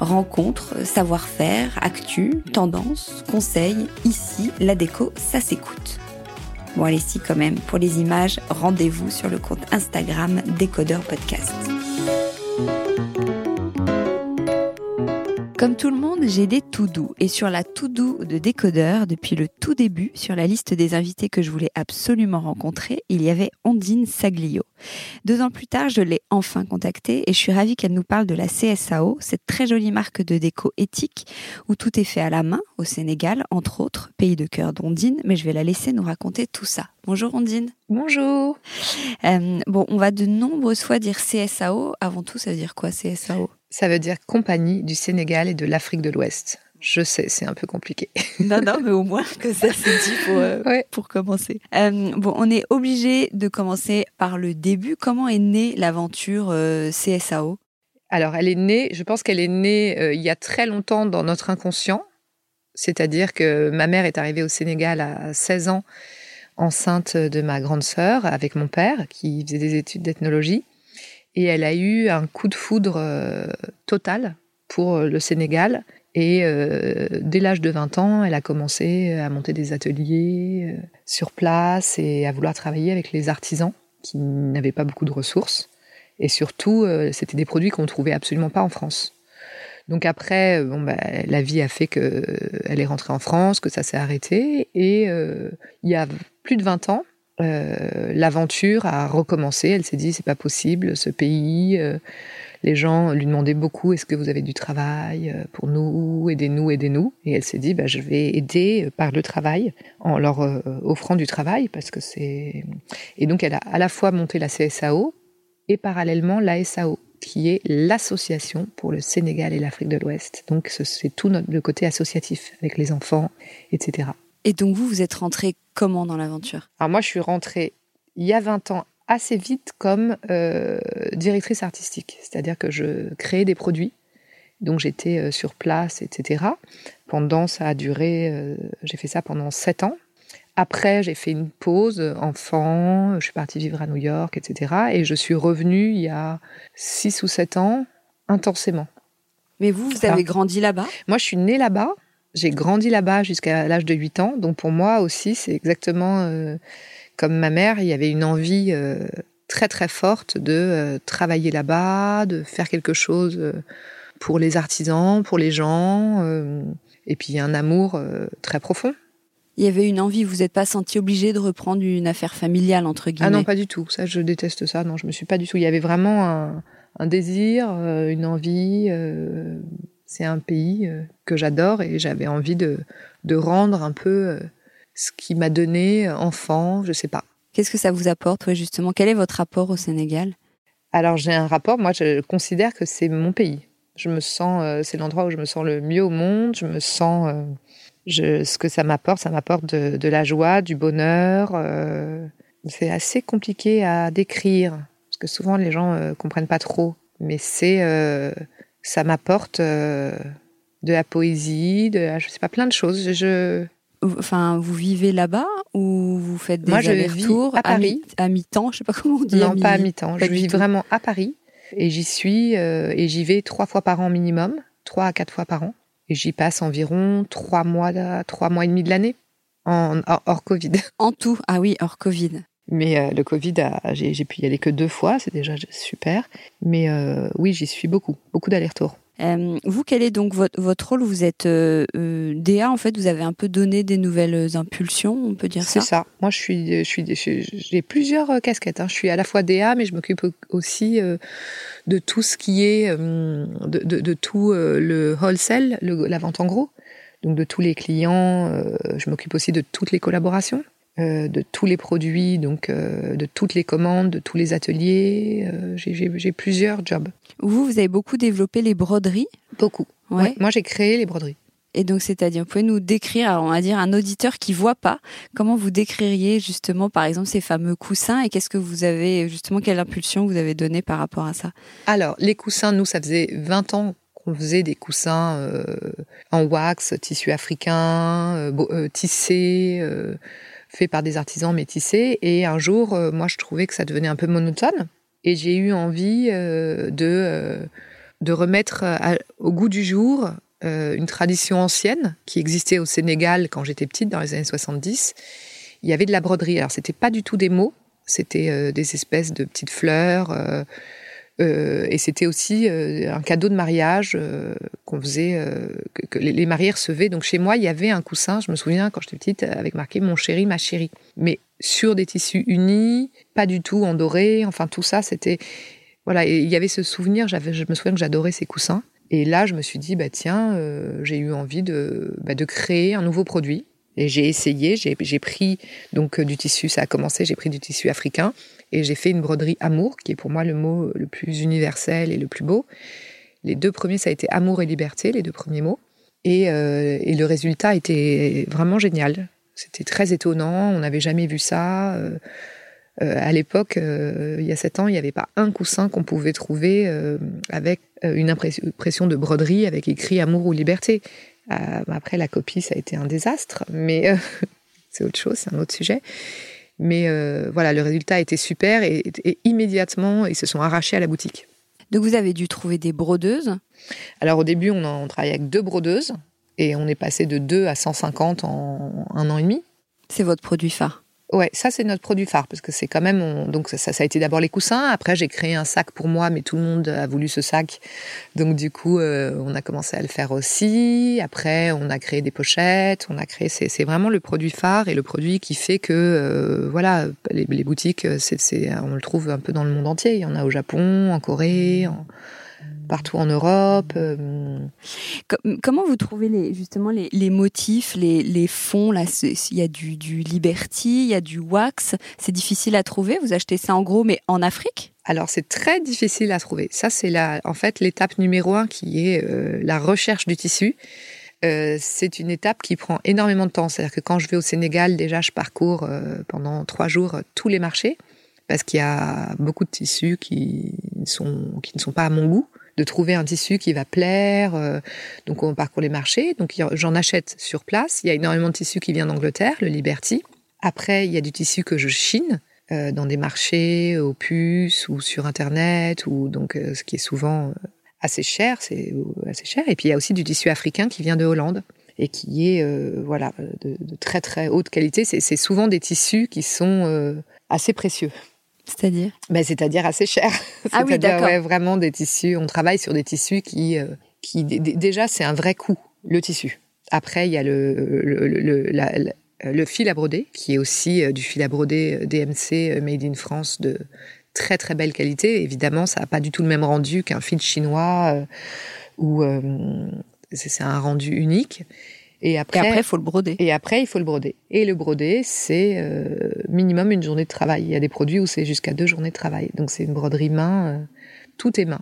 Rencontres, savoir-faire, actu, tendance, conseils, ici, la déco, ça s'écoute. Bon allez si quand même, pour les images, rendez-vous sur le compte Instagram Décodeur Podcast. Comme tout le monde, j'ai des tout doux. Et sur la tout doux de décodeur, depuis le tout début, sur la liste des invités que je voulais absolument rencontrer, il y avait Ondine Saglio. Deux ans plus tard, je l'ai enfin contactée et je suis ravie qu'elle nous parle de la CSAO, cette très jolie marque de déco éthique où tout est fait à la main au Sénégal, entre autres, pays de cœur d'Ondine, mais je vais la laisser nous raconter tout ça. Bonjour Ondine. Bonjour. Euh, bon, on va de nombreuses fois dire CSAO. Avant tout, ça veut dire quoi CSAO Ça veut dire Compagnie du Sénégal et de l'Afrique de l'Ouest. Je sais, c'est un peu compliqué. non, non, mais au moins que ça c'est dit pour, euh, pour commencer. Euh, bon, on est obligé de commencer par le début. Comment est née l'aventure CSAO Alors, elle est née, je pense qu'elle est née il y a très longtemps dans notre inconscient. C'est-à-dire que ma mère est arrivée au Sénégal à 16 ans enceinte de ma grande sœur avec mon père qui faisait des études d'ethnologie. Et elle a eu un coup de foudre euh, total pour le Sénégal. Et euh, dès l'âge de 20 ans, elle a commencé à monter des ateliers euh, sur place et à vouloir travailler avec les artisans qui n'avaient pas beaucoup de ressources. Et surtout, c'était des produits qu'on ne trouvait absolument pas en France. Donc après, euh, bah, la vie a fait qu'elle euh, est rentrée en France, que ça s'est arrêté. Et euh, il y a plus de 20 ans, l'aventure a recommencé. Elle s'est dit, c'est pas possible, ce pays. les gens lui demandaient beaucoup, est-ce que vous avez du travail pour nous Aidez-nous, aidez-nous. Et elle s'est dit, bah, je vais aider par le travail, en leur offrant du travail, parce que c'est... Et donc elle a à la fois monté la CSAO et parallèlement la SAO qui est l'association pour le Sénégal et l'Afrique de l'Ouest. Donc c'est tout notre, le côté associatif avec les enfants, etc. Et donc vous, vous êtes rentrée comment dans l'aventure? Alors moi, je suis rentrée il y a 20 ans assez vite comme euh, directrice artistique, c'est-à-dire que je créais des produits. Donc j'étais euh, sur place, etc. Pendant, ça a duré, euh, j'ai fait ça pendant 7 ans. Après, j'ai fait une pause, enfant, je suis partie vivre à New York, etc. Et je suis revenue il y a 6 ou 7 ans, intensément. Mais vous, vous avez grandi là-bas? Moi, je suis née là-bas. J'ai grandi là-bas jusqu'à l'âge de 8 ans. Donc pour moi aussi, c'est exactement euh, comme ma mère, il y avait une envie euh, très très forte de euh, travailler là-bas, de faire quelque chose pour les artisans, pour les gens. et puis un amour très profond il y avait une envie, vous n'êtes pas senti obligé de reprendre une affaire familiale, entre guillemets Ah non, pas du tout. Ça, je déteste ça. Non, je me suis pas du tout. Il y avait vraiment un, désir, une envie. Euh, c'est un pays euh, que j'adore et j'avais envie de, de rendre un peu ce qui m'a donné enfant, je sais pas. Qu'est-ce que ça vous apporte, justement? Quel est votre rapport au Sénégal? Alors j'ai un rapport, moi je considère que c'est mon pays. Je me sens, euh, c'est l'endroit où je me sens le mieux au monde. Je me sens, euh, je, ce que ça m'apporte, ça m'apporte de, la joie, du bonheur. Euh, c'est assez compliqué à décrire parce que souvent les gens comprennent pas trop. Mais c'est, ça m'apporte de la poésie, de, je sais pas, plein de choses. Je, Enfin, vous vivez là-bas ou vous faites des allers-retours à Paris à mi-temps, je sais pas comment on dit. Non, pas à mi-temps. Je vis vraiment à Paris et j'y suis euh, et j'y vais trois fois par an minimum, trois à quatre fois par an. Et j'y passe environ trois mois, trois mois et demi de l'année, en, hors Covid. En tout, ah oui, hors Covid. Mais euh, le Covid, j'ai pu y aller que deux fois, c'est déjà super. Mais euh, oui, j'y suis beaucoup, beaucoup d'allers-retours. Euh, vous, quel est donc votre, votre rôle? Vous êtes DA, en fait, vous avez un peu donné des nouvelles impulsions, on peut dire ça? C'est ça. Moi, je suis, je suis, j'ai plusieurs casquettes. Hein. Je suis à la fois DA, mais je m'occupe aussi de tout ce qui est, de, de, de, tout le wholesale, le, la vente en gros. Donc de tous les clients, je m'occupe aussi de toutes les collaborations. Euh, de tous les produits, donc euh, de toutes les commandes, de tous les ateliers. Euh, j'ai plusieurs jobs. Vous, vous avez beaucoup développé les broderies Beaucoup. Ouais. moi, j'ai créé les broderies. Et donc, c'est-à-dire, vous pouvez nous décrire, on va dire, un auditeur qui voit pas, comment vous décririez justement, par exemple, ces fameux coussins et qu'est-ce que vous avez, justement, quelle impulsion vous avez donnée par rapport à ça? Alors, les coussins, nous, ça faisait 20 ans qu'on faisait des coussins en wax, tissu africain, tissé fait par des artisans métissés. Et un jour, euh, moi, je trouvais que ça devenait un peu monotone. Et j'ai eu envie euh, de, euh, de remettre au goût du jour une tradition ancienne qui existait au Sénégal quand j'étais petite, dans les années 70. Il y avait de la broderie. Alors, c'était pas du tout des mots, c'était des espèces de petites fleurs euh, et c'était aussi euh, un cadeau de mariage euh, qu'on faisait, que, les, mariés recevaient. Donc chez moi, il y avait un coussin, je me souviens quand j'étais petite, avec marqué mon chéri, ma chérie. Mais sur des tissus unis, pas du tout en doré. Enfin, tout ça, c'était voilà. Il y avait ce souvenir. J'avais, je me souviens que j'adorais ces coussins. Et là, je me suis dit, bah tiens, j'ai eu envie de, bah, de créer un nouveau produit. J'ai essayé, j'ai pris donc du tissu, ça a commencé, j'ai pris du tissu africain et j'ai fait une broderie amour, qui est pour moi le mot le plus universel et le plus beau. Les deux premiers, ça a été amour et liberté, les deux premiers mots. Et, euh, et le résultat était vraiment génial. C'était très étonnant, on n'avait jamais vu ça. Euh, euh, à l'époque, il y a sept ans, il n'y avait pas un coussin qu'on pouvait trouver avec une impression de broderie avec écrit amour ou liberté. Après, la copie, ça a été un désastre, mais c'est autre chose, c'est un autre sujet. Mais euh, voilà, le résultat était super et, immédiatement, ils se sont arrachés à la boutique. Donc vous avez dû trouver des brodeuses Alors au début, on, on travaillait avec deux brodeuses et on est passé de 2 à 150 en un an et demi. C'est votre produit phare Ouais, ça c'est notre produit phare parce que c'est quand même donc ça, ça a été d'abord les coussins. Après j'ai créé un sac pour moi, mais tout le monde a voulu ce sac, donc du coup euh, on a commencé à le faire aussi. Après on a créé des pochettes, on a créé c'est vraiment le produit phare et le produit qui fait que euh, voilà les, les boutiques c'est on le trouve un peu dans le monde entier. Il y en a au Japon, en Corée. En, partout en Europe. Euh. Comment vous trouvez les, justement les, les motifs, les, les fonds là Il y a du, du Liberty, il y a du wax. C'est difficile à trouver. Vous achetez ça en gros, mais en Afrique? Alors c'est très difficile à trouver. Ça c'est la, en fait l'étape numéro un qui est euh, la recherche du tissu. Euh, c'est une étape qui prend énormément de temps. C'est-à-dire que quand je vais au Sénégal, déjà je parcours pendant trois jours tous les marchés parce qu'il y a beaucoup de tissus qui, sont, qui ne sont pas à mon goût de trouver un tissu qui va plaire. Euh, donc on parcourt les marchés. Donc j'en achète sur place. Il y a énormément de tissus qui vient d'Angleterre, le Liberty. Après, il y a du tissu que je chine euh, dans des marchés aux puces ou sur internet ou donc euh, ce qui est souvent assez cher, c'est assez cher. Et puis il y a aussi du tissu africain qui vient de Hollande et qui est voilà de, très très haute qualité. C'est souvent des tissus qui sont assez précieux. C'est-à-dire? Ben, C'est-à-dire assez cher. Ah oui, d'accord. Ouais, vraiment des tissus. On travaille sur des tissus qui, euh, qui déjà, c'est un vrai coût, le tissu. Après, il y a le, le, le, le fil à broder, qui est aussi euh, du fil à broder euh, DMC Made in France de très très belle qualité. Évidemment, ça n'a pas du tout le même rendu qu'un fil chinois, où c'est un rendu unique. Et après, il faut le broder. Et après, il faut le broder. Et le broder, c'est minimum une journée de travail. Il y a des produits où c'est jusqu'à deux journées de travail. Donc c'est une broderie main, tout est main.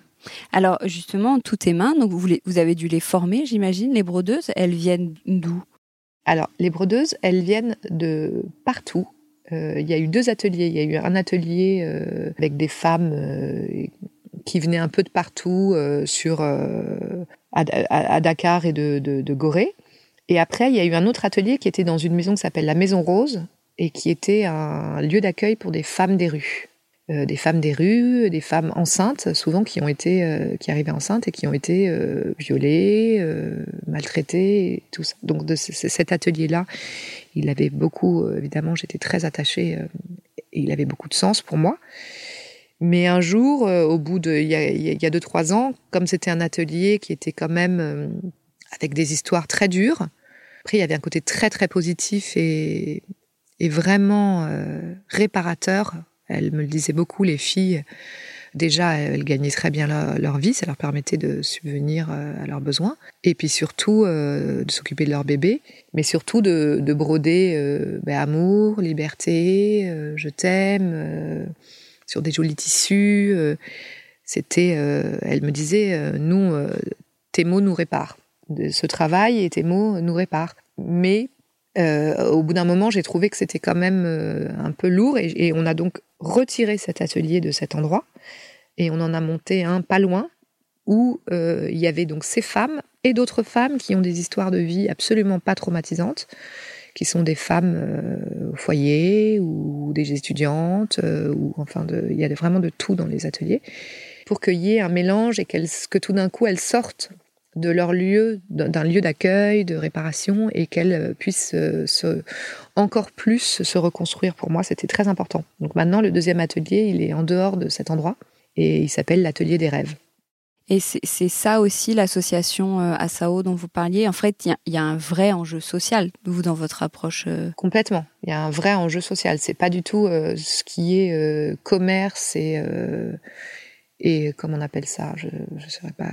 Alors justement, tout est main. Donc vous, vous avez dû les former, j'imagine. Les brodeuses, elles viennent d'où? Alors les brodeuses, elles viennent de partout. Euh, il y a eu deux ateliers. Il y a eu un atelier euh, avec des femmes euh, qui venaient un peu de partout sur à, Dakar et de, de, Gorée. Et après, il y a eu un autre atelier qui était dans une maison qui s'appelle la Maison Rose et qui était un lieu d'accueil pour des femmes des rues. Euh, des femmes des rues, des femmes enceintes, souvent qui ont été, euh, qui arrivaient enceintes et qui ont été euh, violées, maltraitées, tout ça. Donc cet atelier-là, il avait beaucoup, évidemment, j'étais très attachée, et il avait beaucoup de sens pour moi. Mais un jour, au bout de, il y a, il y a deux trois ans, comme c'était un atelier qui était quand même avec des histoires très dures. Après, il y avait un côté très très positif et, vraiment réparateur elles me le disaient beaucoup, les filles. Déjà, elles gagnaient très bien leur, vie, ça leur permettait de subvenir euh, à leurs besoins. Et puis surtout, euh, de s'occuper de leur bébé, mais surtout de, broder euh, ben, amour, liberté, je t'aime, sur des jolis tissus. C'était, elle me disait, nous, tes mots nous réparent. Ce travail et tes mots nous réparent. Mais euh, au bout d'un moment, j'ai trouvé que c'était quand même euh, un peu lourd et, on a donc retiré cet atelier de cet endroit et on en a monté un pas loin où euh, il y avait donc ces femmes et d'autres femmes qui ont des histoires de vie absolument pas traumatisantes, qui sont des femmes au foyer ou des étudiantes ou enfin il y a vraiment de tout dans les ateliers pour qu'il y ait un mélange et que tout d'un coup elles sortent de leur lieu, d'un lieu d'accueil, de réparation, et qu'elles euh, puissent euh, se, encore plus se reconstruire. Pour moi, c'était très important. Donc maintenant, le deuxième atelier, il est en dehors de cet endroit, et il s'appelle l'atelier des rêves. Et c'est ça aussi l'association euh, ASAO dont vous parliez. En fait, il y, a un vrai enjeu social, vous, dans votre approche. Complètement. Il y a un vrai enjeu social. C'est pas du tout ce qui est commerce et et comment on appelle ça Je ne sais pas.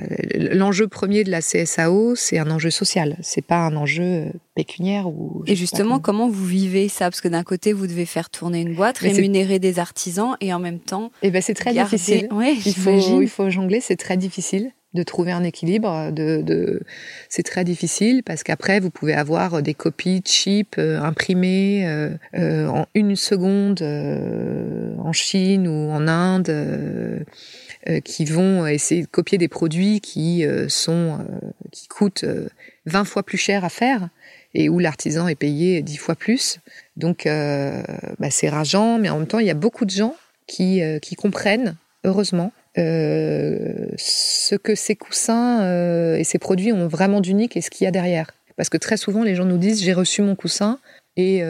L'enjeu premier de la CSAO, c'est un enjeu social. C'est pas un enjeu pécuniaire ou. Et justement, comment... vous vivez ça? Parce que d'un côté, vous devez faire tourner une boîte, rémunérer des artisans, et en même temps. Eh ben, c'est très difficile. il faut, il faut jongler. C'est très difficile de trouver un équilibre. De, de... c'est très difficile parce qu'après vous pouvez avoir des copies cheap euh, imprimées euh, euh, en une seconde en Chine ou en Inde qui vont essayer de copier des produits qui euh, sont euh, qui coûtent 20 fois plus cher à faire et où l'artisan est payé 10 fois plus. Donc bah, c'est rageant, mais en même temps il y a beaucoup de gens qui qui comprennent heureusement ce que ces coussins et ces produits ont vraiment d'unique et ce qu'il y a derrière. Parce que très souvent les gens nous disent j'ai reçu mon coussin et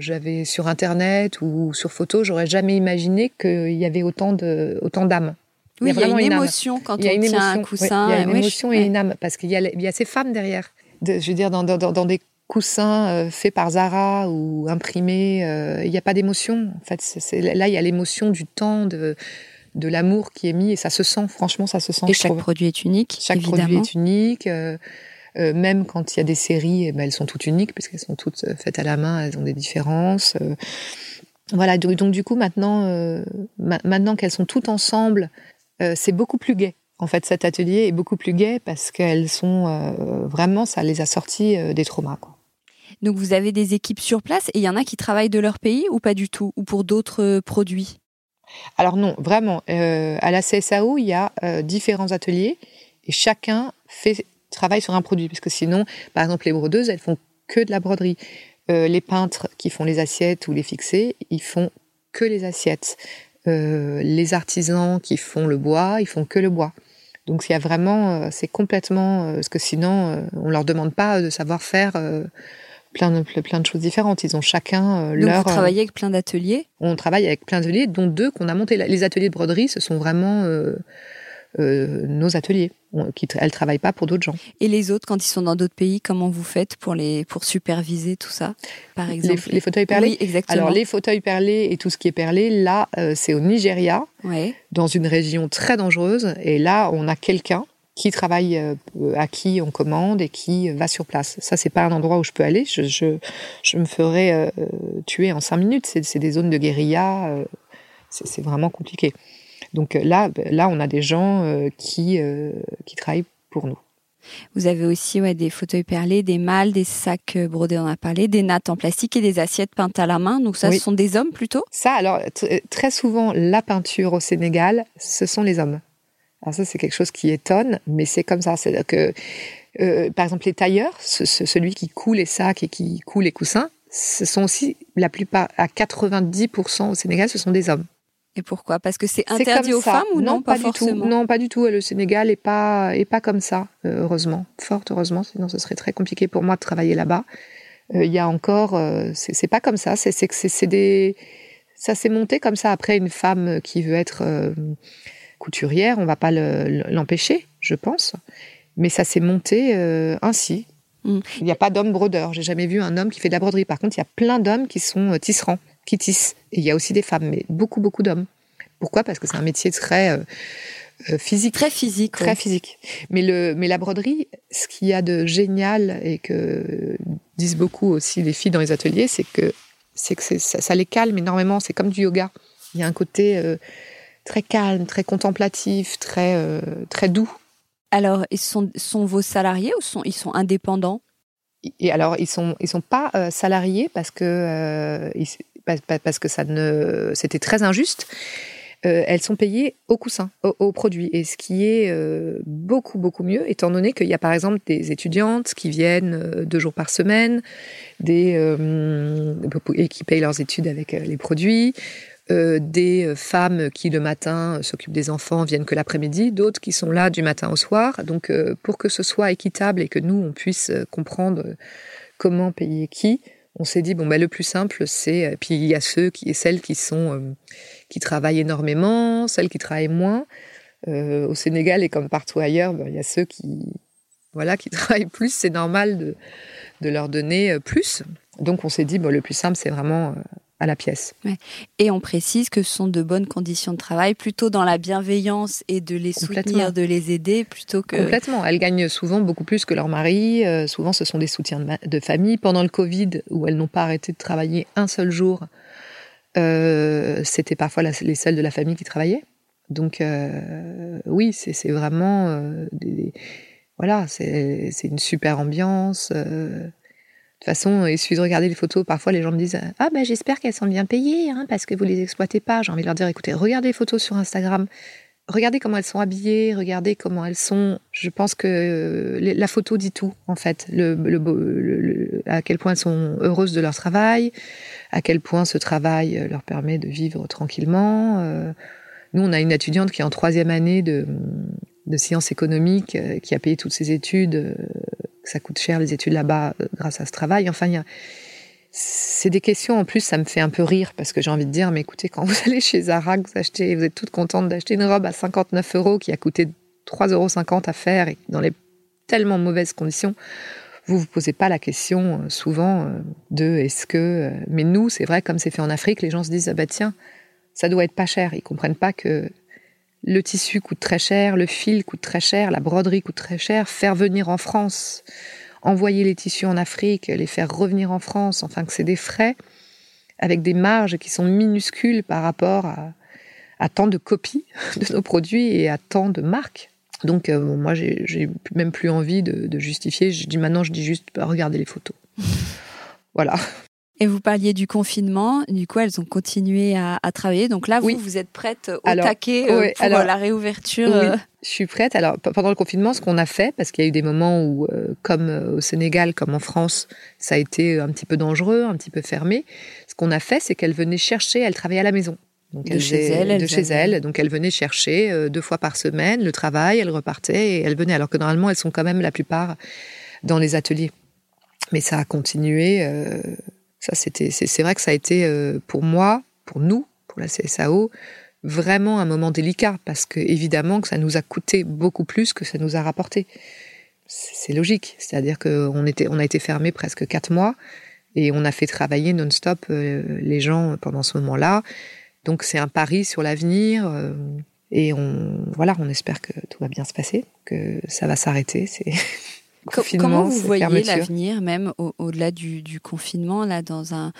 j'avais sur internet ou sur photo, j'aurais jamais imaginé qu'il y avait autant de autant d'âmes. Oui, il y a, une, émotion quand on tient un coussin. il y a une émotion et une âme, parce qu'il y, y, a ces femmes derrière. De, je veux dire, dans, dans, dans des coussins euh, faits par Zara ou imprimés, euh, il n'y a pas d'émotion. En fait, là, il y a l'émotion du temps, de, de l'amour qui est mis, et ça se sent, franchement, ça se sent. Et chaque produit est unique, Chaque produit est unique. Euh, même quand il y a des séries, eh ben, elles sont toutes uniques, parce qu'elles sont toutes faites à la main, elles ont des différences. voilà, donc, du coup, maintenant, maintenant qu'elles sont toutes ensemble, c'est beaucoup plus gai. En fait, cet atelier est beaucoup plus gai parce qu'elles sont euh, vraiment, ça les a sorties euh, des traumas. Quoi. Donc vous avez des équipes sur place et il y en a qui travaillent de leur pays ou pas du tout Ou pour d'autres produits? Alors non, vraiment. à la CSAO, il y a différents ateliers et chacun fait travaille sur un produit. Parce que sinon, par exemple, les brodeuses, elles font que de la broderie. les peintres qui font les assiettes ou les fixés, ils font que les assiettes. Euh, les artisans qui font le bois, ils font que le bois. Donc il y a vraiment, euh, c'est complètement, euh, parce que sinon on leur demande pas de savoir faire plein de, plein de choses différentes. Ils ont chacun Donc leur. Vous travaillez avec plein d'ateliers? On travaille avec plein d'ateliers, dont deux qu'on a montés. Les ateliers de broderie, ce sont vraiment euh, nos ateliers. Qui, elles travaillent pas pour d'autres gens. Et les autres, quand ils sont dans d'autres pays, comment vous faites pour les pour superviser tout ça, par exemple? Les, fauteuils perlés? Oui, exactement. Alors les fauteuils perlés et tout ce qui est perlé, là, euh, c'est au Nigeria, dans une région très dangereuse. Et là, on a quelqu'un qui travaille à qui on commande et qui va sur place. Ça, c'est pas un endroit où je peux aller. Je, je, je me ferais tuer en cinq minutes. C'est des zones de guérilla. c'est vraiment compliqué. Donc là, là, on a des gens qui, qui travaillent pour nous. Vous avez aussi ouais, des fauteuils perlés, des mâles, des sacs euh, brodés, on a parlé, des nattes en plastique et des assiettes peintes à la main. Donc ça, ce sont des hommes plutôt? Ça, alors très souvent, la peinture au Sénégal, ce sont les hommes. Alors ça, c'est quelque chose qui étonne, mais c'est comme ça. C'est-à-dire que, euh, par exemple, les tailleurs, celui qui coule les sacs et qui coule les coussins, ce sont aussi la plupart, à 90% au Sénégal, ce sont des hommes. Et pourquoi? Parce que c'est interdit aux femmes ou non, pas, du tout. Non, pas du tout. Le Sénégal est pas est pas comme ça, euh, heureusement, fort heureusement. Sinon, ce serait très compliqué pour moi de travailler là-bas. Euh, il y a encore, euh, c'est pas comme ça. C'est c'est des, ça s'est monté comme ça. Après, une femme qui veut être couturière, on va pas l'empêcher, je pense. Mais ça s'est monté ainsi. Mm. Il n'y a pas d'homme brodeur. J'ai jamais vu un homme qui fait de la broderie. Par contre, il y a plein d'hommes qui sont tisserands qui tissent. Et il y a aussi des femmes, mais beaucoup, beaucoup d'hommes. Pourquoi? Parce que c'est un métier très euh, euh, physique. Très physique. Très physique. Mais, le, mais la broderie, ce qu'il y a de génial et que disent beaucoup aussi les filles dans les ateliers, c'est que, c'est que ça, ça, les calme énormément. C'est comme du yoga. Il y a un côté euh, très calme, très contemplatif, très, très doux. Alors, ils sont, sont vos salariés ou sont, ils sont indépendants? Et alors, ils sont, ils sont pas salariés parce que parce que ça ne, c'était très injuste. Euh, elles sont payées au coussin, au, produit, et ce qui est euh, beaucoup beaucoup mieux, étant donné qu'il y a par exemple des étudiantes qui viennent euh, deux jours par semaine, des et qui payent leurs études avec les produits, des femmes qui le matin s'occupent des enfants viennent que l'après-midi, d'autres qui sont là du matin au soir. Donc pour que ce soit équitable et que nous on puisse comprendre comment payer qui, on s'est dit bon bah le plus simple c'est euh, puis il y a ceux qui et celles qui sont euh, qui travaillent énormément, celles qui travaillent moins. Euh, au Sénégal et comme partout ailleurs, ben, il y a ceux qui voilà qui travaillent plus, c'est normal de de leur donner plus. Donc on s'est dit bon le plus simple c'est vraiment à la pièce. Et on précise que ce sont de bonnes conditions de travail, plutôt dans la bienveillance et de les soutenir, de les aider, plutôt que... Complètement. Elles gagnent souvent beaucoup plus que leur mari. Euh, souvent, ce sont des soutiens de, famille. Pendant le Covid, où elles n'ont pas arrêté de travailler un seul jour, euh, c'était parfois les seules de la famille qui travaillaient. Donc, euh, oui, c'est vraiment... Des, voilà, c'est une super ambiance. Toute façon, il suffit de regarder les photos. Parfois, les gens me disent Ah, ben j'espère qu'elles sont bien payées, hein, parce que vous les exploitez pas. J'ai envie de leur dire Écoutez, regardez les photos sur Instagram. Regardez comment elles sont habillées, regardez comment elles sont. Je pense que la photo dit tout, en fait. À quel point elles sont heureuses de leur travail, à quel point ce travail leur permet de vivre tranquillement. Euh, nous, on a une étudiante qui est en troisième année de, sciences économiques, euh, qui a payé toutes ses études ça coûte cher les études là-bas euh, grâce à ce travail. Enfin, c'est des questions en plus, ça me fait un peu rire parce que j'ai envie de dire, mais écoutez, quand vous allez chez Zara, vous achetez, vous êtes toute contente d'acheter une robe à 59 euros qui a coûté 3,50 euros à faire et dans les tellement mauvaises conditions, vous vous posez pas la question euh, souvent euh, de est-ce que. Mais nous, c'est vrai, comme c'est fait en Afrique, les gens se disent ah bah tiens, ça doit être pas cher. Ils comprennent pas que le tissu coûte très cher, le fil coûte très cher, la broderie coûte très cher. Faire venir en France, envoyer les tissus en Afrique, les faire revenir en France, enfin que c'est des frais avec des marges qui sont minuscules par rapport à, tant de copies de nos produits et à tant de marques. Donc euh, moi, j'ai même plus envie de, de, justifier. Je dis maintenant, je dis juste, bah, regardez les photos. voilà. Et vous parliez du confinement, du coup elles ont continué à, travailler. Donc là, vous, vous êtes prête au taquet euh, pour la réouverture oui, euh Je suis prête. Alors pendant le confinement, ce qu'on a fait, parce qu'il y a eu des moments où, euh, comme au Sénégal, comme en France, ça a été un petit peu dangereux, un petit peu fermé. Ce qu'on a fait, c'est qu'elle venait chercher, elle travaillait à la maison. Donc de chez elle, de chez elle. Donc elle venait chercher deux fois par semaine le travail, elle repartait et elle venait. Alors que normalement, elles sont quand même la plupart dans les ateliers. Mais ça a continué. Ça, c'était, c'est vrai que ça a été euh, pour moi, pour nous, pour la CSAO, vraiment un moment délicat parce que évidemment que ça nous a coûté beaucoup plus que ça nous a rapporté. C'est logique, c'est-à-dire qu'on était, on a été fermé presque quatre mois et on a fait travailler non-stop euh, les gens pendant ce moment-là. Donc c'est un pari sur l'avenir. Euh, Et on, voilà, on espère que tout va bien se passer, que ça va s'arrêter. C'est Comment vous voyez l'avenir, même au-delà du, confinement, là, dans un,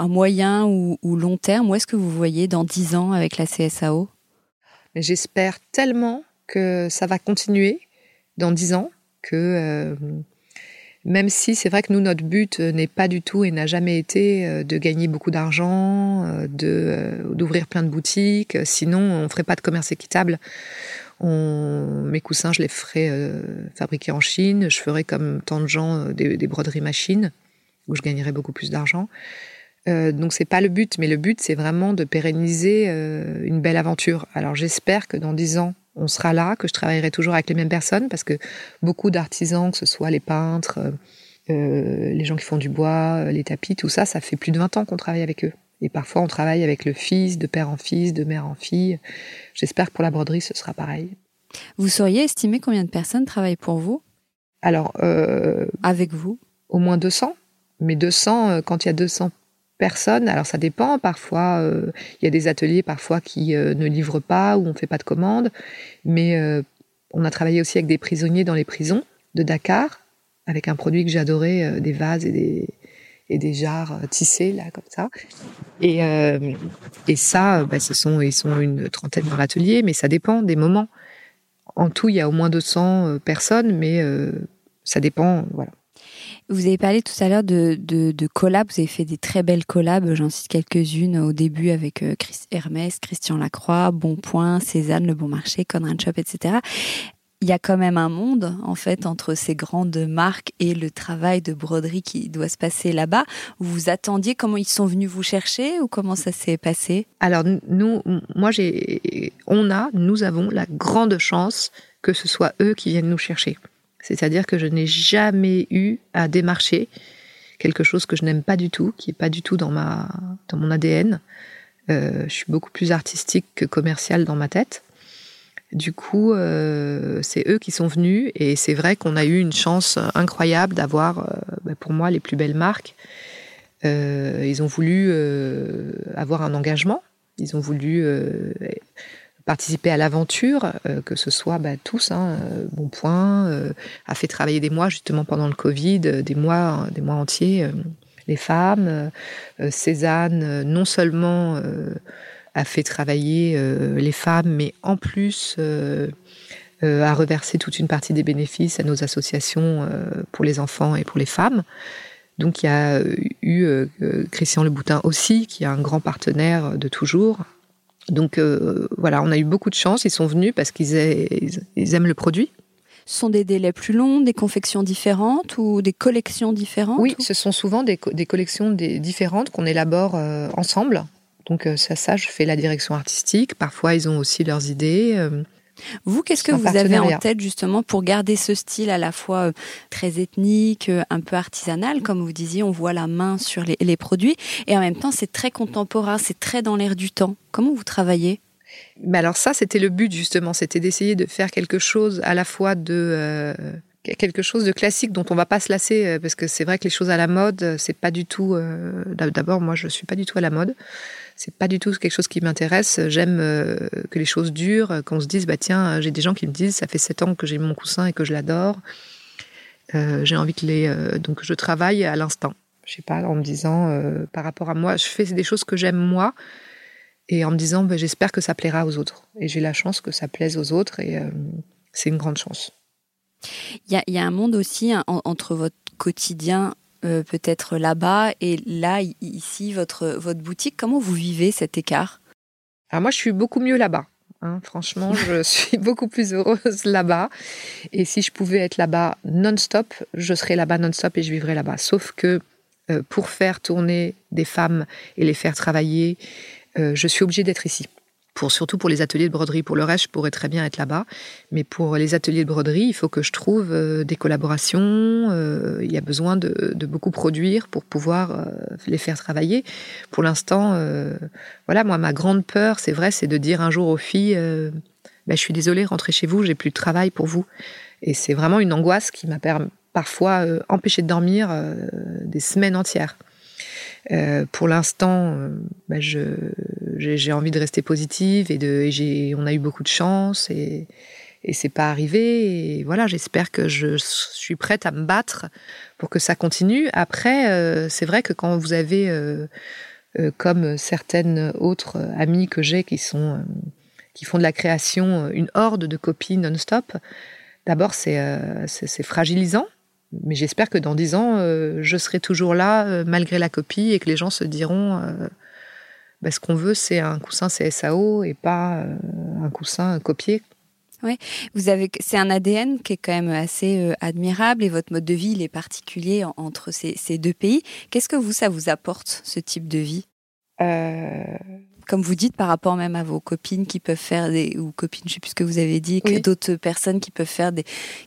moyen ou, long terme? Où est-ce que vous voyez dans 10 ans avec la CSAO J'espère tellement que ça va continuer dans 10 ans, que euh, même si c'est vrai que nous, notre but n'est pas du tout et n'a jamais été euh, de gagner beaucoup d'argent, euh, de d'ouvrir plein de boutiques, sinon on ne ferait pas de commerce équitable. Mes coussins, je les ferais fabriquer en Chine. Je ferais comme tant de gens des, des broderies machines où je gagnerais beaucoup plus d'argent. Euh, donc c'est pas le but, mais le but c'est vraiment de pérenniser une belle aventure. Alors j'espère que dans dix ans on sera là, que je travaillerai toujours avec les mêmes personnes, parce que beaucoup d'artisans, que ce soit les peintres, euh, euh, les gens qui font du bois, les tapis, tout ça, ça fait plus de 20 ans qu'on travaille avec eux. Et parfois, on travaille avec le fils, de père en fils, de mère en fille. J'espère que pour la broderie, ce sera pareil. Vous sauriez estimer combien de personnes travaillent pour vous? Alors, euh, avec vous? Au moins 200. Mais 200, quand il y a 200 personnes. Alors ça dépend. Parfois, euh, il y a des ateliers parfois qui euh, ne livrent pas ou on fait pas de commandes. Mais euh, on a travaillé aussi avec des prisonniers dans les prisons de Dakar, avec un produit que j'adorais, des vases et des et des jarres tissés là comme ça. Et et ça, bah, ce sont ils sont une trentaine dans l'atelier, mais ça dépend des moments. En tout, il y a au moins 200 personnes, mais ça dépend. Voilà. Vous avez parlé tout à l'heure de, de, collabs, vous avez fait des très belles collabs, j'en cite quelques-unes au début avec euh, Chris Hermès, Christian Lacroix, Bonpoint, Cézanne, Le Bon Marché, Conrad Shop, etc. Il y a quand même un monde, en fait, entre ces grandes marques et le travail de broderie qui doit se passer là-bas. Vous vous attendiez comment ils sont venus vous chercher ou comment ça s'est passé? Alors, nous, moi, j'ai, on a, nous avons la grande chance que ce soit eux qui viennent nous chercher. C'est-à-dire que je n'ai jamais eu à démarcher quelque chose que je n'aime pas du tout, qui n'est pas du tout dans, ma, dans mon ADN. Euh, je suis beaucoup plus artistique que commercial dans ma tête. Du coup, euh, c'est eux qui sont venus et c'est vrai qu'on a eu une chance incroyable d'avoir, euh, bah, pour moi, les plus belles marques. ils ont voulu avoir un engagement, ils ont voulu participer à l'aventure, euh, que ce soit bah, tous, hein, euh, Bon Point euh, a fait travailler des mois justement pendant le Covid, des mois, des mois entiers, les femmes. Cézanne, non seulement a fait travailler les femmes, mais en plus a reversé toute une partie des bénéfices à nos associations pour les enfants et pour les femmes. Donc il y a eu Christian Leboutin aussi, qui est un grand partenaire de toujours, donc euh, voilà, on a eu beaucoup de chance. Ils sont venus parce qu'ils aiment le produit. Ce sont des délais plus longs, des confections différentes ou des collections différentes Oui, ce sont souvent des, collections différentes qu'on élabore euh, ensemble. Donc euh, ça, ça, je fais la direction artistique. Parfois, ils ont aussi leurs idées. Vous, qu'est-ce que vous avez en tête justement pour garder ce style à la fois euh, très ethnique, euh, un peu artisanal, comme vous disiez, on voit la main sur les, produits, et en même temps c'est très contemporain, c'est très dans l'air du temps. Comment vous travaillez? Mais alors ça, c'était le but justement, c'était d'essayer de faire quelque chose à la fois de euh, quelque chose de classique dont on va pas se lasser parce que c'est vrai que les choses à la mode, c'est pas du tout. D'abord, moi, je suis pas du tout à la mode c'est pas du tout quelque chose qui m'intéresse. J'aime euh, que les choses durent, qu'on se dise bah tiens, j'ai des gens qui me disent ça fait sept ans que j'ai mon coussin et que je l'adore. Euh, j'ai envie que les euh, donc je travaille à l'instant. Je sais pas en me disant par rapport à moi, je fais des choses que j'aime moi et en me disant bah, j'espère que ça plaira aux autres. Et j'ai la chance que ça plaise aux autres et c'est une grande chance. Il y, a, un monde aussi hein, entre votre quotidien euh, peut-être là-bas et là, ici, votre, votre boutique. Comment vous vivez cet écart? Alors moi, je suis beaucoup mieux là-bas. Hein. Franchement, je suis beaucoup plus heureuse là-bas. Et si je pouvais être là-bas non-stop, je serais là-bas non-stop et je vivrais là-bas. Sauf que euh, pour faire tourner des femmes et les faire travailler, euh, je suis obligée d'être ici pour surtout pour les ateliers de broderie. Pour le reste, je pourrais très bien être là-bas, mais pour les ateliers de broderie, il faut que je trouve euh, des collaborations. Euh, il y a besoin de, beaucoup produire pour pouvoir euh, les faire travailler. Pour l'instant, voilà, moi, ma grande peur, c'est vrai, c'est de dire un jour aux filles, ben, je suis désolée, rentrez chez vous, j'ai plus de travail pour vous. Et c'est vraiment une angoisse qui m'a parfois empêché de dormir des semaines entières. pour l'instant, ben, je j'ai envie de rester positive et de, j'ai, on a eu beaucoup de chance et, et c'est pas arrivé. Et voilà, j'espère que je suis prête à me battre pour que ça continue. Après, euh, c'est vrai que quand vous avez, euh, euh, comme certaines autres amies que j'ai qui sont, qui font de la création, une horde de copies non-stop. D'abord, c'est c'est fragilisant. Mais j'espère que dans dix ans, je serai toujours là malgré la copie et que les gens se diront bah, ce qu'on veut, c'est un coussin CSAO et pas un coussin copié. Oui, vous avez, c'est un ADN qui est quand même assez euh, admirable et votre mode de vie il est particulier entre ces, ces deux pays. Qu'est-ce que vous ça vous apporte ce type de vie? Euh, comme vous dites, par rapport même à vos copines qui peuvent faire des, ou copines, je sais plus ce que vous avez dit, que d'autres personnes qui peuvent faire des,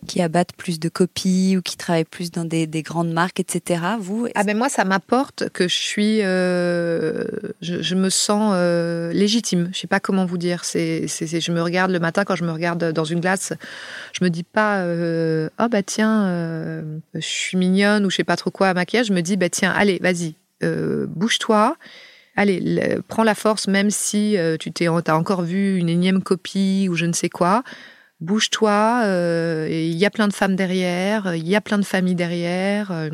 qui abattent plus de copies ou qui travaillent plus dans des, des grandes marques, etc. Vous Ah ben moi, ça m'apporte que je suis, euh, je, je, me sens euh, légitime. Je sais pas comment vous dire. C'est, c'est, je me regarde le matin quand je me regarde dans une glace, je me dis pas, euh, oh bah tiens, euh, je suis mignonne ou je sais pas trop quoi à maquillage. Je me dis bah tiens, allez, vas-y, bouge-toi allez, prends la force, même si euh, tu t'es, as encore vu une énième copie ou je ne sais quoi. Bouge-toi. Euh, il y a plein de femmes derrière, il y a plein de familles derrière.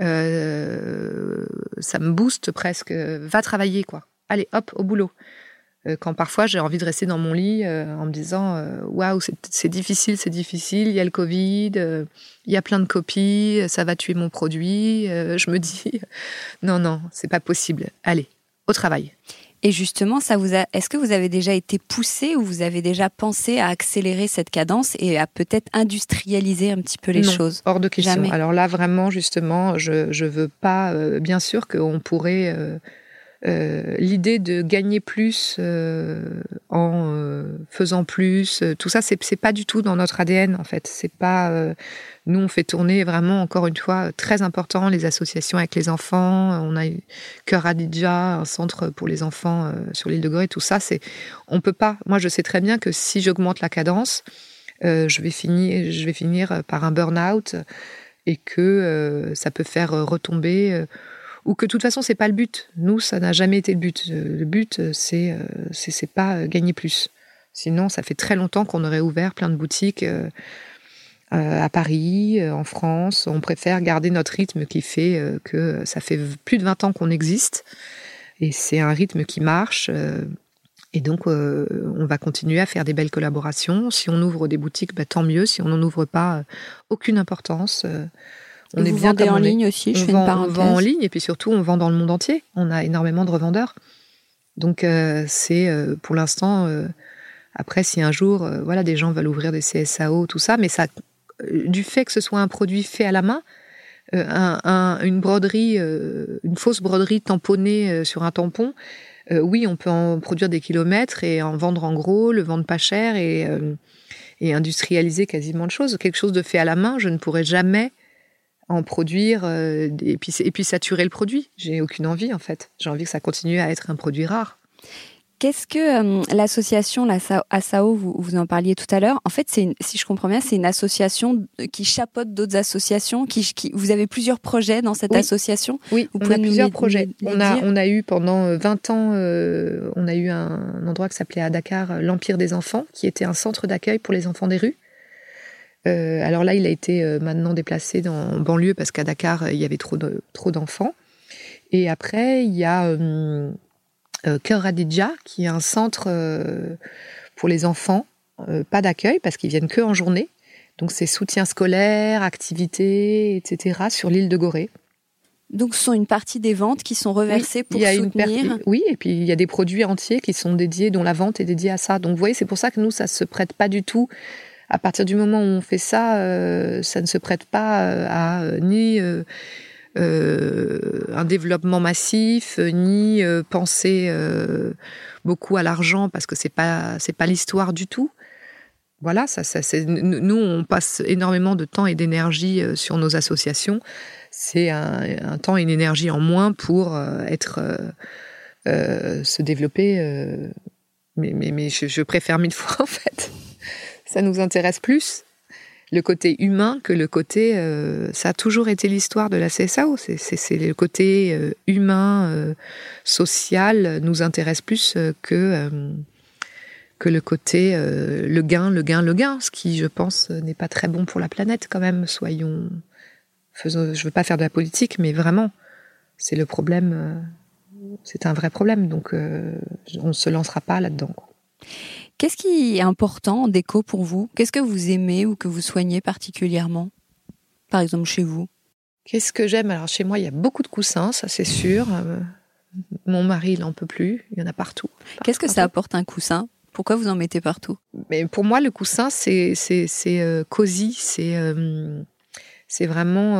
Euh, ça me booste presque. Va travailler, quoi. Allez, hop, au boulot. Quand parfois j'ai envie de rester dans mon lit en me disant waouh c'est difficile c'est difficile il y a le Covid il y a plein de copies ça va tuer mon produit je me dis non non c'est pas possible allez au travail. Et justement, ça vous a, est-ce que vous avez déjà été poussé ou vous avez déjà pensé à accélérer cette cadence et à peut-être industrialiser un petit peu les choses? Hors de question. Alors là, vraiment, justement, je ne veux pas, euh, bien sûr qu'on pourrait euh, l'idée de gagner plus euh, en euh, faisant plus, tout ça, c'est pas du tout dans notre ADN en fait. C'est pas nous on fait tourner vraiment encore une fois très important les associations avec les enfants. On a Cœur Adidja, un centre pour les enfants sur l'île de Gorée. Tout ça, c'est on peut pas. Moi, je sais très bien que si j'augmente la cadence, je vais finir je vais finir par un burn-out et que ça peut faire retomber ou que de toute façon c'est pas le but. Nous, ça n'a jamais été le but. Euh, le but, euh, c'est euh, c'est pas gagner plus. Sinon, ça fait très longtemps qu'on aurait ouvert plein de boutiques à Paris, en France. On préfère garder notre rythme qui fait que ça fait plus de 20 ans qu'on existe et c'est un rythme qui marche. Et donc, on va continuer à faire des belles collaborations. Si on ouvre des boutiques, bah, tant mieux. Si on n'en ouvre pas, aucune importance. On est bien en ligne aussi, je fais une parenthèse. On vend en ligne et puis surtout on vend dans le monde entier. On a énormément de revendeurs. Donc euh, c'est euh, pour l'instant euh, après si un jour voilà des gens veulent ouvrir des CSAO tout ça mais ça du fait que ce soit un produit fait à la main une broderie une fausse broderie tamponnée sur un tampon oui on peut en produire des kilomètres et en vendre en gros le vendre pas cher et et industrialiser quasiment de choses quelque chose de fait à la main je ne pourrais jamais en produire euh, et, puis, et puis saturer le produit. J'ai aucune envie en fait. J'ai envie que ça continue à être un produit rare. Qu'est-ce que euh, l'association, la ASAO, vous, vous en parliez tout à l'heure, en fait, si je comprends bien, c'est une association qui chapeaute d'autres associations. Qui, vous avez plusieurs projets dans cette association Oui, vous on a plusieurs projets. on, a, on a eu pendant 20 euh, ans, on a eu un endroit qui s'appelait à Dakar l'Empire des enfants, qui était un centre d'accueil pour les enfants des rues. Euh, alors là, il a été euh, maintenant déplacé dans banlieue parce qu'à Dakar, il y avait trop trop d'enfants. Et après, il y a euh, Cœur Radidja, qui est un centre pour les enfants, pas d'accueil parce qu'ils viennent que en journée. Donc c'est soutien scolaire, activités, etc. sur l'île de Gorée. Donc, ce sont une partie des ventes qui sont reversées pour soutenir. oui, et puis il y a des produits entiers qui sont dédiés, dont la vente est dédiée à ça. Donc, vous voyez, c'est pour ça que nous, ça se prête pas du tout à partir du moment où on fait ça, euh, ça ne se prête pas euh, à euh, ni un développement massif, ni penser beaucoup à l'argent parce que c'est pas c'est pas l'histoire du tout. Voilà, ça, ça c'est nous on passe énormément de temps et d'énergie sur nos associations. C'est un, temps et une énergie en moins pour être se développer. mais mais, mais je, je préfère mille fois en fait ça nous intéresse plus. le côté humain que le côté. ça a toujours été l'histoire de la CSAO. C'est le côté humain, social, nous intéresse plus que que le côté le gain, le gain, le gain, ce qui, je pense, n'est pas très bon pour la planète quand même. Soyons, faisons, je veux pas faire de la politique, mais vraiment, c'est le problème c'est un vrai problème. Donc, euh, on ne se lancera pas là-dedans. Qu'est-ce qui est important en déco pour vous? Qu'est-ce que vous aimez ou que vous soignez particulièrement? Par exemple, chez vous. Qu'est-ce que j'aime? Alors, chez moi, il y a beaucoup de coussins, ça c'est sûr. Euh, mon mari, il n'en peut plus. Il y en a partout. Qu'est-ce que ça apporte un coussin? Pourquoi vous en mettez partout? Mais pour moi, le coussin, c'est c'est euh, cosy, c'est c'est vraiment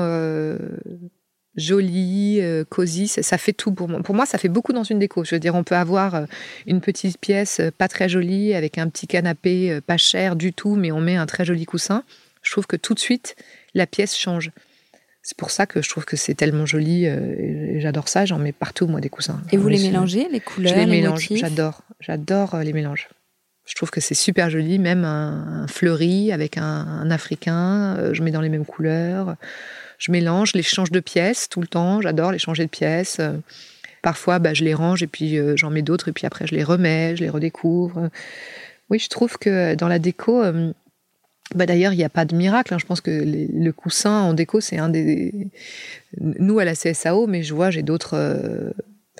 joli, euh, cosy, ça, fait tout pour moi. Pour moi, ça fait beaucoup dans une déco. Je veux dire, on peut avoir euh, une petite pièce euh, pas très jolie avec un petit canapé pas cher du tout, mais on met un très joli coussin. Je trouve que tout de suite, la pièce change. C'est pour ça que je trouve que c'est tellement joli. j'adore ça. J'en mets partout, moi, des coussins. Et vous les mélangez, les couleurs, Je les, mélange. J'adore. J'adore les mélanges. Je trouve que c'est super joli, même un, fleuri avec un, un africain. je mets dans les mêmes couleurs je mélange, les change de pièces tout le temps. J'adore les changer de pièces. Euh, parfois, bah, je les range et puis euh, j'en mets d'autres et puis après je les remets, je les redécouvre. Oui, je trouve que dans la déco, euh, bah d'ailleurs, il n'y a pas de miracle. Hein. Je pense que le coussin en déco, c'est un des. Nous, à la CSAO, mais je vois, j'ai d'autres.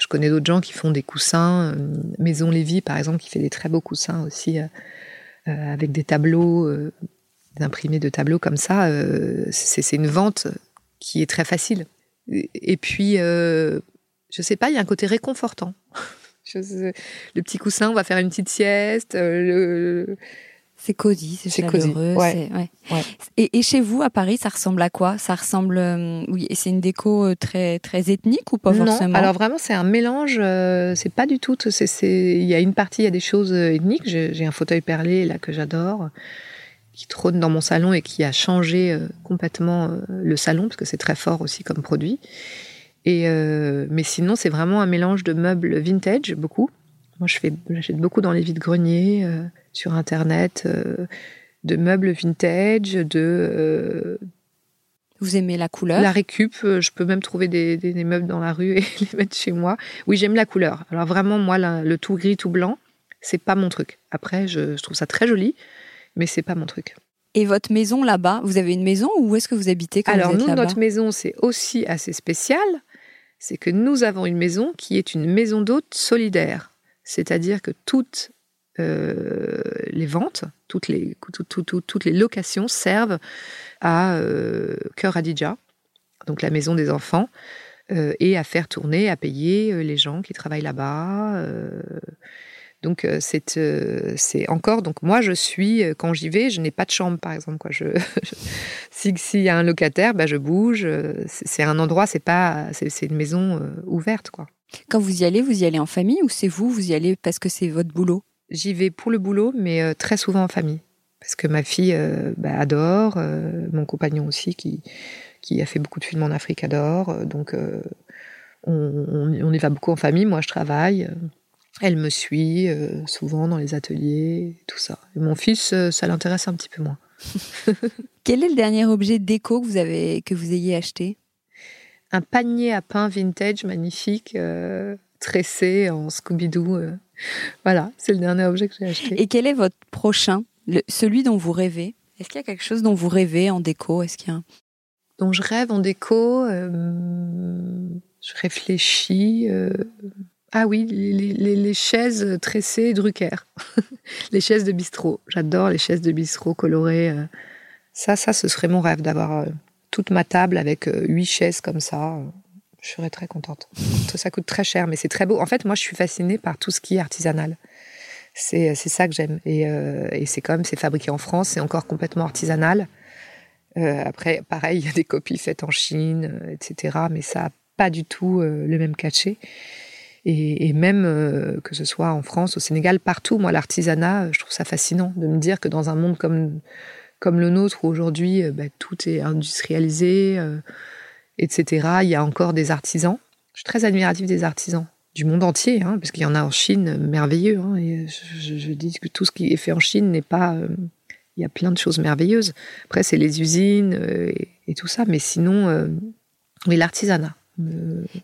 je connais d'autres gens qui font des coussins. Maison Lévy, par exemple, qui fait des très beaux coussins aussi, avec des tableaux, imprimés de tableaux comme ça. c'est une vente qui est très facile. Et puis, euh, je sais pas, il y a un côté réconfortant. le petit coussin, on va faire une petite sieste. Euh, c'est cosy, c'est chaleureux. Et, et, chez vous, à Paris, ça ressemble à quoi? Ça ressemble, euh, oui, c'est une déco euh, très très ethnique ou pas non, forcément? Alors vraiment, c'est un mélange. c'est pas du tout. Il y a une partie, il y a des choses ethniques. J'ai un fauteuil perlé là que j'adore qui trône dans mon salon et qui a changé euh, complètement euh, le salon parce que c'est très fort aussi comme produit. Et euh, mais sinon, c'est vraiment un mélange de meubles vintage, beaucoup. Moi, je fais, j'achète beaucoup dans les vides greniers, sur internet, de meubles vintage, de. vous aimez la couleur? La récup, je peux même trouver des, des, meubles dans la rue et les mettre chez moi. Oui, j'aime la couleur. Alors vraiment, moi, le tout gris, tout blanc, c'est pas mon truc. Après, je, je trouve ça très joli mais c'est pas mon truc. Et votre maison là-bas, vous avez une maison ou où est-ce que vous habitez quand Alors vous êtes nous, notre maison, c'est aussi assez spécial. C'est que nous avons une maison qui est une maison d'hôte solidaire. C'est-à-dire que toutes euh, les ventes, toutes les, toutes les locations servent à euh, Cœur Adidja, donc la maison des enfants, euh, et à faire tourner, à payer les gens qui travaillent là-bas. Donc euh, c'est euh, c'est encore donc moi je suis euh, quand j'y vais je n'ai pas de chambre par exemple quoi. Je, si s'il y a un locataire bah je bouge c'est un endroit c'est pas c'est une maison ouverte quoi. Quand vous y allez vous y allez en famille ou c'est vous vous y allez parce que c'est votre boulot? J'y vais pour le boulot mais très souvent en famille. Parce que ma fille bah, adore mon compagnon aussi qui qui a fait beaucoup de films en Afrique adore donc on, on, on y va beaucoup en famille. Moi je travaille elle me suit euh, souvent dans les ateliers, tout ça. Et mon fils, euh, ça l'intéresse un petit peu moins. Quel est le dernier objet déco que vous, avez, que vous ayez acheté? Un panier à pain vintage magnifique, euh, tressé en Scooby-Doo. Voilà, c'est le dernier objet que j'ai acheté. Et quel est votre prochain, celui dont vous rêvez? Est-ce qu'il y a quelque chose dont vous rêvez en déco? Est-ce qu'il y a Dont je rêve en déco Je réfléchis. Ah oui, les, chaises tressées Drucker. les chaises de bistrot. J'adore les chaises de bistrot colorées. Euh. Ça, ça, ce serait mon rêve d'avoir euh, toute ma table avec euh, huit chaises comme ça. Je serais très contente. Ça coûte très cher, mais c'est très beau. En fait, moi, je suis fascinée par tout ce qui est artisanal. C'est ça que j'aime. Et, et c'est comme, c'est fabriqué en France, c'est encore complètement artisanal. après, pareil, il y a des copies faites en Chine, etc. Mais ça n'a pas du tout le même cachet. Et, même euh, que ce soit en France, au Sénégal, partout, moi, l'artisanat, je trouve ça fascinant de me dire que dans un monde comme, comme le nôtre, où aujourd'hui euh, bah, tout est industrialisé, euh, etc., il y a encore des artisans. Je suis très admirative des artisans du monde entier, hein, parce qu'il y en a en Chine merveilleux. Hein, je, dis que tout ce qui est fait en Chine n'est pas. il y a plein de choses merveilleuses. Après, c'est les usines et, tout ça, mais sinon, oui, l'artisanat.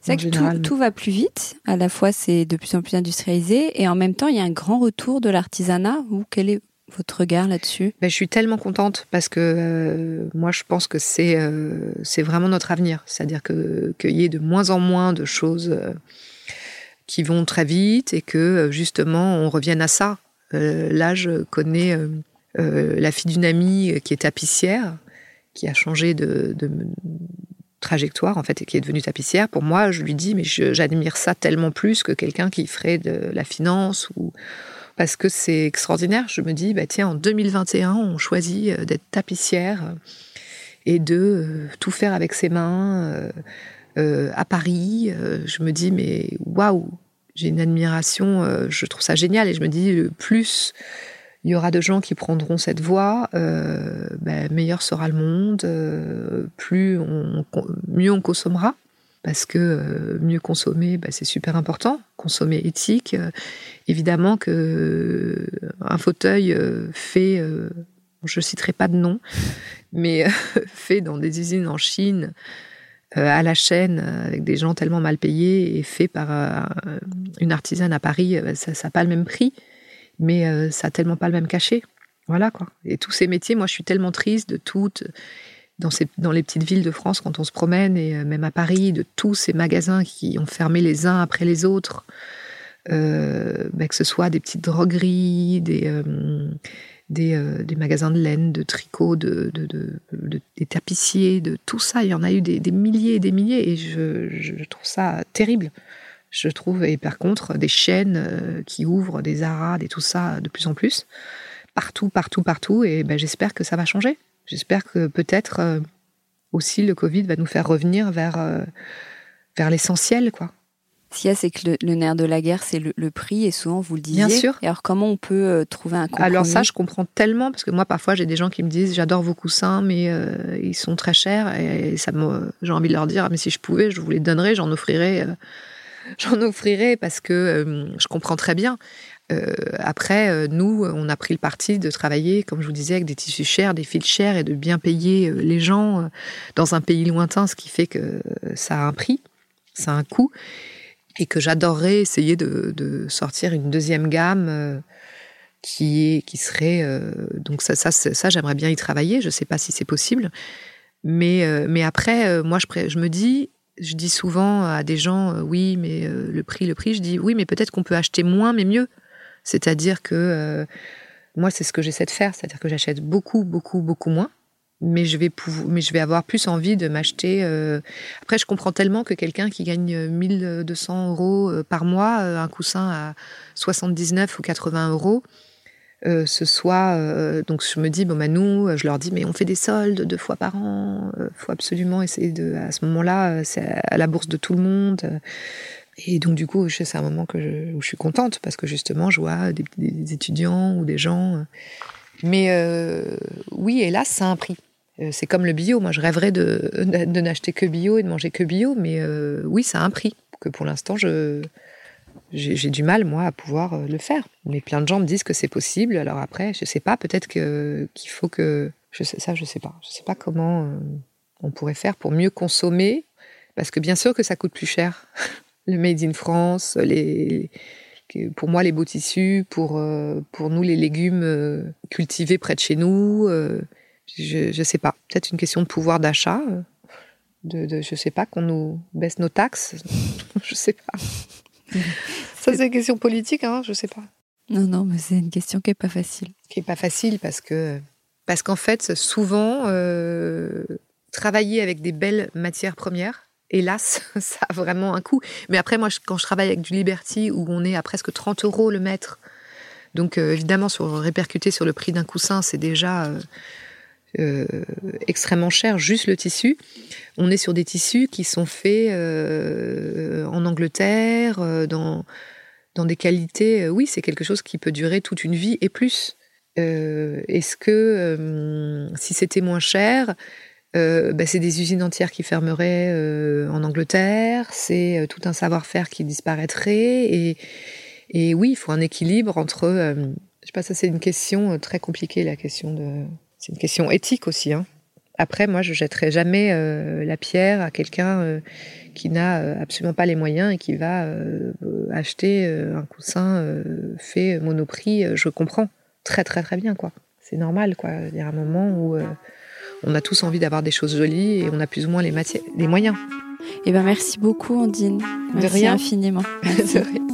C'est vrai que tout, va plus vite. À la fois, c'est de plus en plus industrialisé, et en même temps, il y a un grand retour de l'artisanat. Ou quel est votre regard là-dessus? Ben, Je suis tellement contente parce que euh, moi, je pense que c'est euh, c'est vraiment notre avenir. C'est-à-dire qu'il y ait de moins en moins de choses euh, qui vont très vite et que justement, on revienne à ça. là, je connais la fille d'une amie qui est tapissière, qui a changé de, de trajectoire en fait et qui est devenue tapissière. Pour moi, je lui dis mais j'admire ça tellement plus que quelqu'un qui ferait de la finance ou parce que c'est extraordinaire. Je me dis, bah, tiens, en 2021, on choisit euh, d'être tapissière euh, et de euh, tout faire avec ses mains à Paris. Je me dis, mais waouh, j'ai une admiration, je trouve ça génial et je me dis, plus il y aura de gens qui prendront cette voie, bah, meilleur sera le monde, plus mieux on consommera parce que euh, mieux consommer, bah, c'est super important. Consommer éthique. Euh, évidemment que euh, un fauteuil fait, je citerai pas de nom, mais fait dans des usines en Chine à la chaîne avec des gens tellement mal payés et fait par une artisane à Paris, ça n'a pas le même prix, mais ça a tellement pas le même cachet. Voilà quoi. Et tous ces métiers, moi je suis tellement triste de toutes dans, les petites villes de France, quand on se promène, et euh, même à Paris, de tous ces magasins qui ont fermé les uns après les autres, euh, ben, que ce soit des petites drogueries, des, euh, magasins de laine, de tricot, de, de, des tapissiers, de tout ça. Il y en a eu des, milliers et des milliers, et je, trouve ça terrible. Je trouve, et par contre, des chaînes qui ouvrent, des Zara, des tout ça, de plus en plus, partout, partout, partout, et ben, j'espère que ça va changer. J'espère que peut-être euh, aussi le Covid va nous faire revenir vers, euh, vers l'essentiel, quoi. Ce qu'il y a, c'est que le, nerf de la guerre, c'est le, prix, et souvent vous le disiez. Bien sûr. Et alors, comment on peut euh, trouver un compromis? Alors ça, je comprends tellement, parce que moi, parfois, j'ai des gens qui me disent, j'adore vos coussins, mais ils sont très chers, et, ça j'ai envie de leur dire, mais si je pouvais, je vous les donnerais, j'en offrirais, j'en offrirais, parce que je comprends très bien. Euh, après, euh, nous, on a pris le parti de travailler, comme je vous disais, avec des tissus chers, des fils chers et de bien payer euh, les gens dans un pays lointain, ce qui fait que ça a un prix, ça a un coût, et que j'adorerais essayer de, sortir une deuxième gamme qui, est, qui serait... donc ça, ça, ça j'aimerais bien y travailler, je ne sais pas si c'est possible. Mais, mais après, moi, je me dis, je dis souvent à des gens, oui, mais le prix, le prix, je dis, oui, mais peut-être qu'on peut acheter moins, mais mieux. C'est-à-dire que euh, moi, c'est ce que j'essaie de faire, c'est-à-dire que j'achète beaucoup, beaucoup, beaucoup moins. Mais je vais mais je vais avoir plus envie de m'acheter. Euh, après, je comprends tellement que quelqu'un qui gagne 1200 euros euh, par mois, un coussin à 79 ou 80 euros, ce soit donc je me dis bon bah nous je leur dis mais on fait des soldes deux fois par an faut absolument essayer de à ce moment-là c'est à la bourse de tout le monde et donc, du coup, c'est un moment que je, où je suis contente parce que justement, je vois des, étudiants ou des gens. Euh. Mais euh, oui, hélas, ça a un prix. Euh, c'est comme le bio. Moi, je rêverais de, de, n'acheter que bio et de manger que bio, mais oui, ça a un prix. Que pour l'instant, je, j'ai, du mal, moi, à pouvoir le faire. Mais plein de gens me disent que c'est possible. Alors après, je sais pas, peut-être qu'il faut que. Je sais, ça, je sais pas. Je sais pas comment on pourrait faire pour mieux consommer. Parce que bien sûr que ça coûte plus cher. le Made in France, les, pour moi les beaux tissus, pour, euh, pour nous les légumes euh, cultivés près de chez nous. Euh, je ne sais pas, peut-être une question de pouvoir d'achat. De, de, je sais pas, qu'on nous baisse nos taxes. je sais pas. Ça, c'est une question politique, hein, je sais pas. Non, non, mais c'est une question qui est pas facile. Qui est pas facile parce que parce qu'en fait, souvent, travailler avec des belles matières premières, hélas, ça a vraiment un coût. Mais après, moi, quand je travaille avec du Liberty, où on est à presque 30 euros le mètre, donc euh, évidemment, sur, répercuté sur le prix d'un coussin, c'est déjà euh, euh, extrêmement cher, juste le tissu. On est sur des tissus qui sont faits en Angleterre, dans, dans des qualités, oui, c'est quelque chose qui peut durer toute une vie et plus. Est-ce que si c'était moins cher, euh, bah, c'est des usines entières qui fermeraient euh, en Angleterre, c'est euh, tout un savoir-faire qui disparaîtrait. Et, et, oui, il faut un équilibre entre Je sais pas, ça c'est une question euh, très compliquée, la question de. C'est une question éthique aussi. Hein. Après, moi, je jetterai jamais euh, la pierre à quelqu'un euh, qui n'a absolument pas les moyens et qui va acheter un coussin fait monoprix. Je comprends très très très bien, quoi. C'est normal, quoi. Il y a un moment où on a tous envie d'avoir des choses jolies et on a plus ou moins les, les moyens. Eh ben, merci beaucoup, Andine. Merci de rien. infiniment. de rien.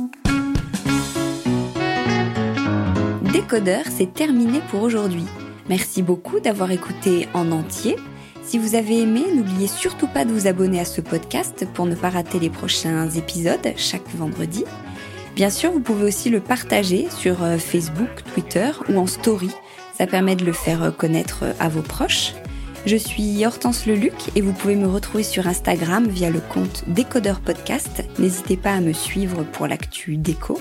Décodeur, c'est terminé pour aujourd'hui. Merci beaucoup d'avoir écouté en entier. Si vous avez aimé, n'oubliez surtout pas de vous abonner à ce podcast pour ne pas rater les prochains épisodes chaque vendredi. Bien sûr, vous pouvez aussi le partager sur euh, Facebook, Twitter ou en story. Ça permet de le faire connaître à vos proches. Je suis Hortense Leluc et vous pouvez me retrouver sur Instagram via le compte Décodeur Podcast. N'hésitez pas à me suivre pour l'actu déco.